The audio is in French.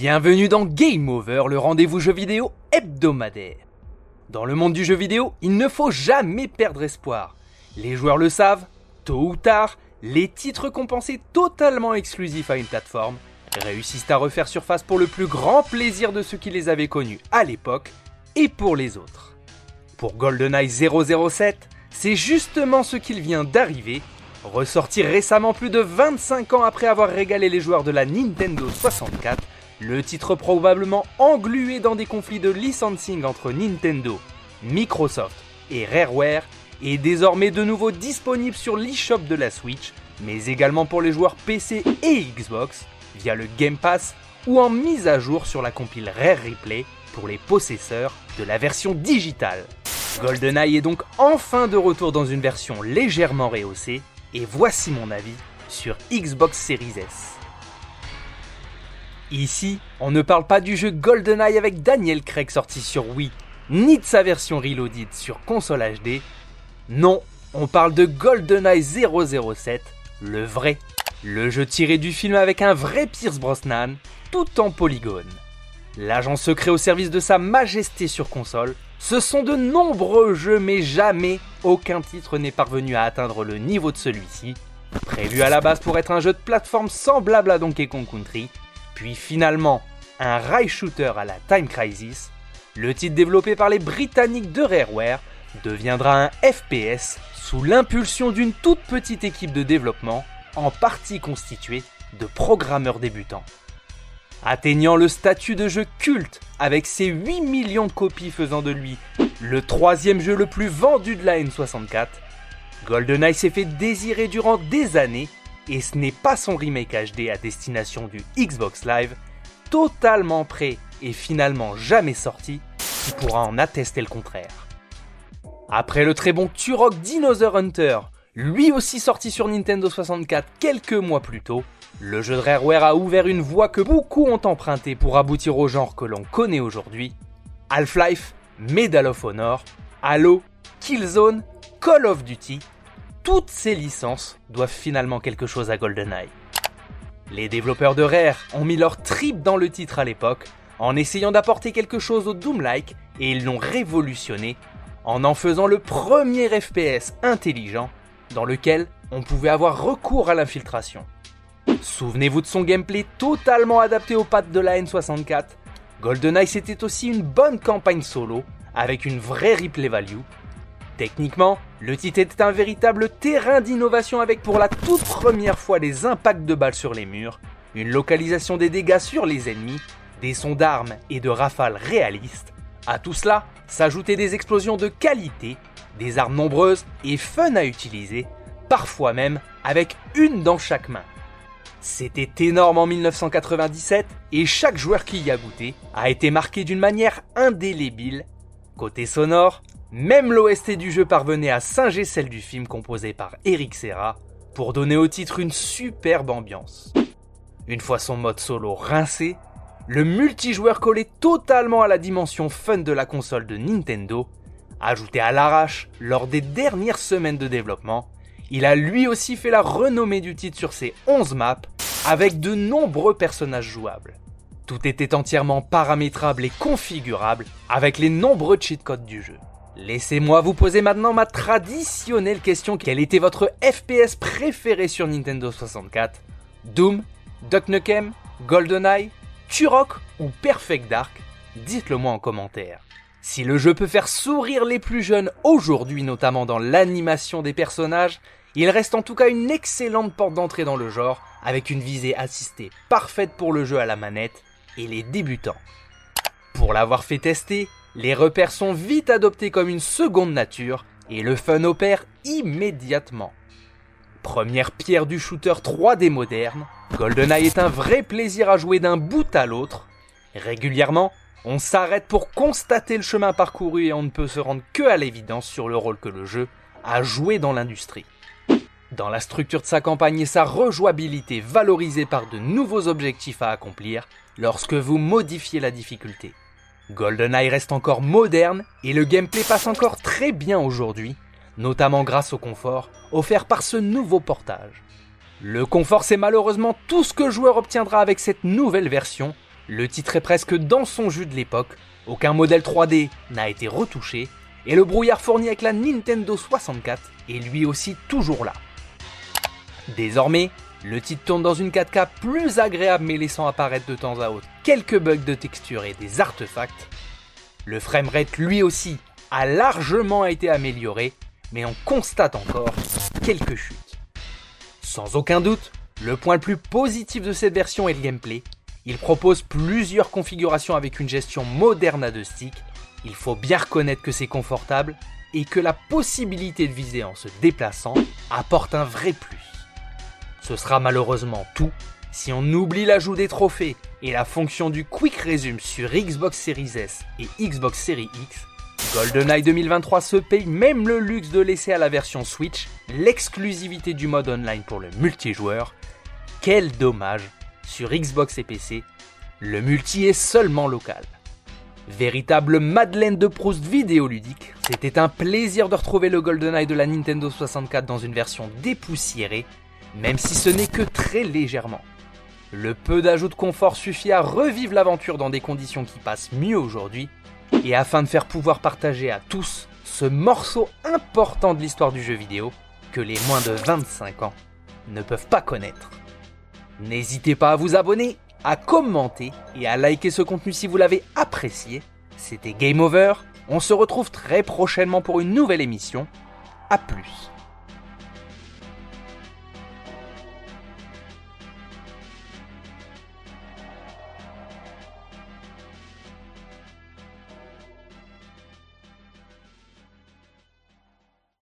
Bienvenue dans Game Over, le rendez-vous jeu vidéo hebdomadaire. Dans le monde du jeu vidéo, il ne faut jamais perdre espoir. Les joueurs le savent, tôt ou tard, les titres compensés totalement exclusifs à une plateforme réussissent à refaire surface pour le plus grand plaisir de ceux qui les avaient connus à l'époque et pour les autres. Pour GoldenEye 007, c'est justement ce qu'il vient d'arriver, ressortir récemment plus de 25 ans après avoir régalé les joueurs de la Nintendo 64 le titre probablement englué dans des conflits de licensing entre Nintendo, Microsoft et Rareware est désormais de nouveau disponible sur l'eShop de la Switch, mais également pour les joueurs PC et Xbox via le Game Pass ou en mise à jour sur la compile Rare Replay pour les possesseurs de la version digitale. GoldenEye est donc enfin de retour dans une version légèrement rehaussée, et voici mon avis sur Xbox Series S. Ici, on ne parle pas du jeu GoldenEye avec Daniel Craig sorti sur Wii, ni de sa version Reloaded sur console HD. Non, on parle de GoldenEye 007, le vrai. Le jeu tiré du film avec un vrai Pierce Brosnan, tout en polygone. L'agent secret au service de sa majesté sur console, ce sont de nombreux jeux mais jamais aucun titre n'est parvenu à atteindre le niveau de celui-ci. Prévu à la base pour être un jeu de plateforme semblable à Donkey Kong Country, puis finalement un rail shooter à la Time Crisis, le titre développé par les Britanniques de Rareware deviendra un FPS sous l'impulsion d'une toute petite équipe de développement, en partie constituée de programmeurs débutants. Atteignant le statut de jeu culte avec ses 8 millions de copies faisant de lui le troisième jeu le plus vendu de la N64, GoldenEye s'est fait désirer durant des années et ce n'est pas son remake HD à destination du Xbox Live, totalement prêt et finalement jamais sorti, qui pourra en attester le contraire. Après le très bon Turok Dinosaur Hunter, lui aussi sorti sur Nintendo 64 quelques mois plus tôt, le jeu de Rareware a ouvert une voie que beaucoup ont empruntée pour aboutir au genre que l'on connaît aujourd'hui. Half-Life, Medal of Honor, Halo, Killzone, Call of Duty, toutes ces licences doivent finalement quelque chose à GoldenEye. Les développeurs de Rare ont mis leur trip dans le titre à l'époque, en essayant d'apporter quelque chose au Doom-like, et ils l'ont révolutionné en en faisant le premier FPS intelligent dans lequel on pouvait avoir recours à l'infiltration. Souvenez-vous de son gameplay totalement adapté aux pattes de la N64. GoldenEye c'était aussi une bonne campagne solo avec une vraie replay value Techniquement, le titre était un véritable terrain d'innovation avec pour la toute première fois des impacts de balles sur les murs, une localisation des dégâts sur les ennemis, des sons d'armes et de rafales réalistes. À tout cela s'ajoutaient des explosions de qualité, des armes nombreuses et fun à utiliser, parfois même avec une dans chaque main. C'était énorme en 1997 et chaque joueur qui y a goûté a été marqué d'une manière indélébile. Côté sonore, même l'OST du jeu parvenait à singer celle du film composé par Eric Serra pour donner au titre une superbe ambiance. Une fois son mode solo rincé, le multijoueur collait totalement à la dimension fun de la console de Nintendo, ajouté à l'arrache lors des dernières semaines de développement, il a lui aussi fait la renommée du titre sur ses 11 maps avec de nombreux personnages jouables. Tout était entièrement paramétrable et configurable avec les nombreux cheat codes du jeu. Laissez-moi vous poser maintenant ma traditionnelle question. Quel était votre FPS préféré sur Nintendo 64 Doom Duck Nukem GoldenEye Turok ou Perfect Dark? Dites-le moi en commentaire. Si le jeu peut faire sourire les plus jeunes aujourd'hui, notamment dans l'animation des personnages, il reste en tout cas une excellente porte d'entrée dans le genre, avec une visée assistée parfaite pour le jeu à la manette et les débutants. Pour l'avoir fait tester, les repères sont vite adoptés comme une seconde nature et le fun opère immédiatement. Première pierre du shooter 3D moderne, GoldenEye est un vrai plaisir à jouer d'un bout à l'autre. Régulièrement, on s'arrête pour constater le chemin parcouru et on ne peut se rendre que à l'évidence sur le rôle que le jeu a joué dans l'industrie. Dans la structure de sa campagne et sa rejouabilité valorisée par de nouveaux objectifs à accomplir lorsque vous modifiez la difficulté. GoldenEye reste encore moderne et le gameplay passe encore très bien aujourd'hui, notamment grâce au confort offert par ce nouveau portage. Le confort c'est malheureusement tout ce que le joueur obtiendra avec cette nouvelle version, Le titre est presque dans son jus de l'époque, aucun modèle 3D n'a été retouché, et le brouillard fourni avec la Nintendo 64 est lui aussi toujours là. Désormais, le titre tourne dans une 4K plus agréable mais laissant apparaître de temps à autre quelques bugs de texture et des artefacts. Le framerate lui aussi a largement été amélioré, mais on constate encore quelques chutes. Sans aucun doute, le point le plus positif de cette version est le gameplay. Il propose plusieurs configurations avec une gestion moderne à deux sticks. Il faut bien reconnaître que c'est confortable et que la possibilité de viser en se déplaçant apporte un vrai plus. Ce sera malheureusement tout si on oublie l'ajout des trophées et la fonction du Quick Resume sur Xbox Series S et Xbox Series X. GoldenEye 2023 se paye même le luxe de laisser à la version Switch l'exclusivité du mode online pour le multijoueur. Quel dommage, sur Xbox et PC, le multi est seulement local. Véritable Madeleine de Proust vidéoludique, c'était un plaisir de retrouver le GoldenEye de la Nintendo 64 dans une version dépoussiérée même si ce n'est que très légèrement. Le peu d'ajout de confort suffit à revivre l'aventure dans des conditions qui passent mieux aujourd'hui, et afin de faire pouvoir partager à tous ce morceau important de l'histoire du jeu vidéo que les moins de 25 ans ne peuvent pas connaître. N'hésitez pas à vous abonner, à commenter et à liker ce contenu si vous l'avez apprécié. C'était Game Over, on se retrouve très prochainement pour une nouvelle émission. A plus